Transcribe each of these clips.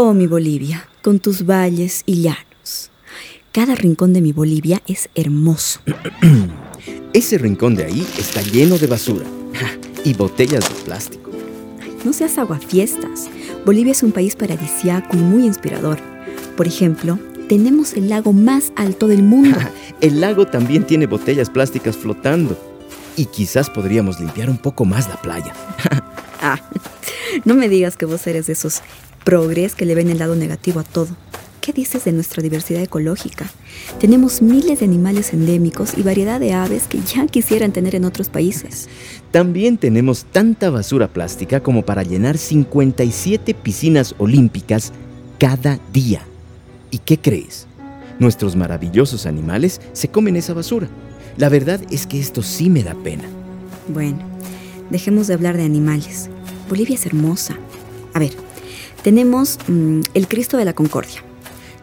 Oh, mi Bolivia, con tus valles y llanos. Cada rincón de mi Bolivia es hermoso. Ese rincón de ahí está lleno de basura y botellas de plástico. No seas aguafiestas. Bolivia es un país paradisiaco y muy inspirador. Por ejemplo, tenemos el lago más alto del mundo. el lago también tiene botellas plásticas flotando. Y quizás podríamos limpiar un poco más la playa. ah, no me digas que vos eres de esos progres que le ven el lado negativo a todo. ¿Qué dices de nuestra diversidad ecológica? Tenemos miles de animales endémicos y variedad de aves que ya quisieran tener en otros países. También tenemos tanta basura plástica como para llenar 57 piscinas olímpicas cada día. ¿Y qué crees? Nuestros maravillosos animales se comen esa basura. La verdad es que esto sí me da pena. Bueno, dejemos de hablar de animales. Bolivia es hermosa. A ver, tenemos mm, el Cristo de la Concordia.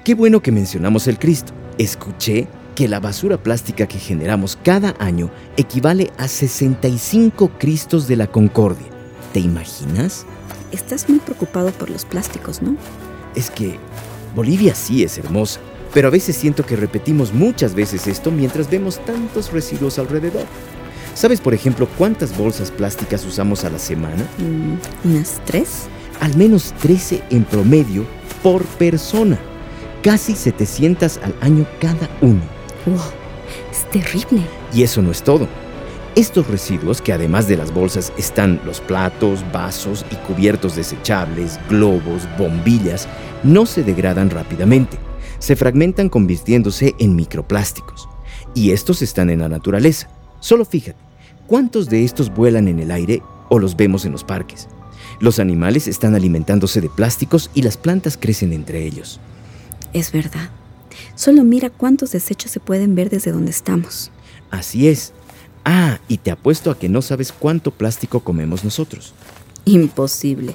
Qué bueno que mencionamos el Cristo. Escuché que la basura plástica que generamos cada año equivale a 65 Cristos de la Concordia. ¿Te imaginas? Estás muy preocupado por los plásticos, ¿no? Es que Bolivia sí es hermosa, pero a veces siento que repetimos muchas veces esto mientras vemos tantos residuos alrededor. ¿Sabes, por ejemplo, cuántas bolsas plásticas usamos a la semana? Mm, ¿Unas tres? Al menos 13 en promedio por persona casi 700 al año cada uno. ¡Wow! Es terrible. Y eso no es todo. Estos residuos, que además de las bolsas están los platos, vasos y cubiertos desechables, globos, bombillas, no se degradan rápidamente. Se fragmentan convirtiéndose en microplásticos. Y estos están en la naturaleza. Solo fíjate, ¿cuántos de estos vuelan en el aire o los vemos en los parques? Los animales están alimentándose de plásticos y las plantas crecen entre ellos. Es verdad. Solo mira cuántos desechos se pueden ver desde donde estamos. Así es. Ah, y te apuesto a que no sabes cuánto plástico comemos nosotros. Imposible.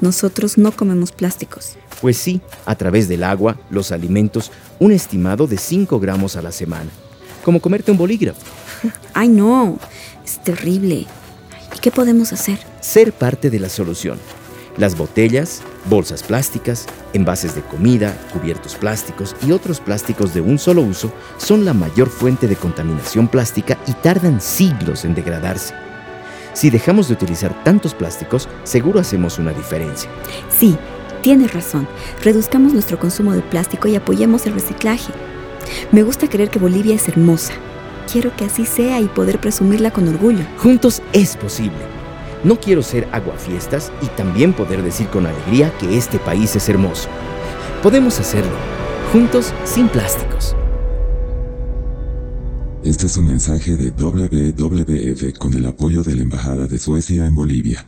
Nosotros no comemos plásticos. Pues sí, a través del agua, los alimentos, un estimado de 5 gramos a la semana. Como comerte un bolígrafo. Ay, no. Es terrible. ¿Y qué podemos hacer? Ser parte de la solución. Las botellas, bolsas plásticas, envases de comida, cubiertos plásticos y otros plásticos de un solo uso son la mayor fuente de contaminación plástica y tardan siglos en degradarse. Si dejamos de utilizar tantos plásticos, seguro hacemos una diferencia. Sí, tienes razón. Reduzcamos nuestro consumo de plástico y apoyemos el reciclaje. Me gusta creer que Bolivia es hermosa. Quiero que así sea y poder presumirla con orgullo. Juntos es posible. No quiero ser aguafiestas y también poder decir con alegría que este país es hermoso. Podemos hacerlo, juntos sin plásticos. Este es un mensaje de WWF con el apoyo de la Embajada de Suecia en Bolivia.